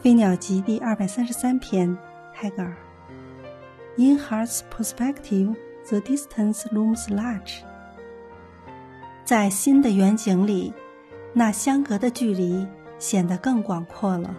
《飞鸟集》第二百三十三篇，泰戈尔。In heart's perspective, the distance looms large。在新的远景里，那相隔的距离显得更广阔了。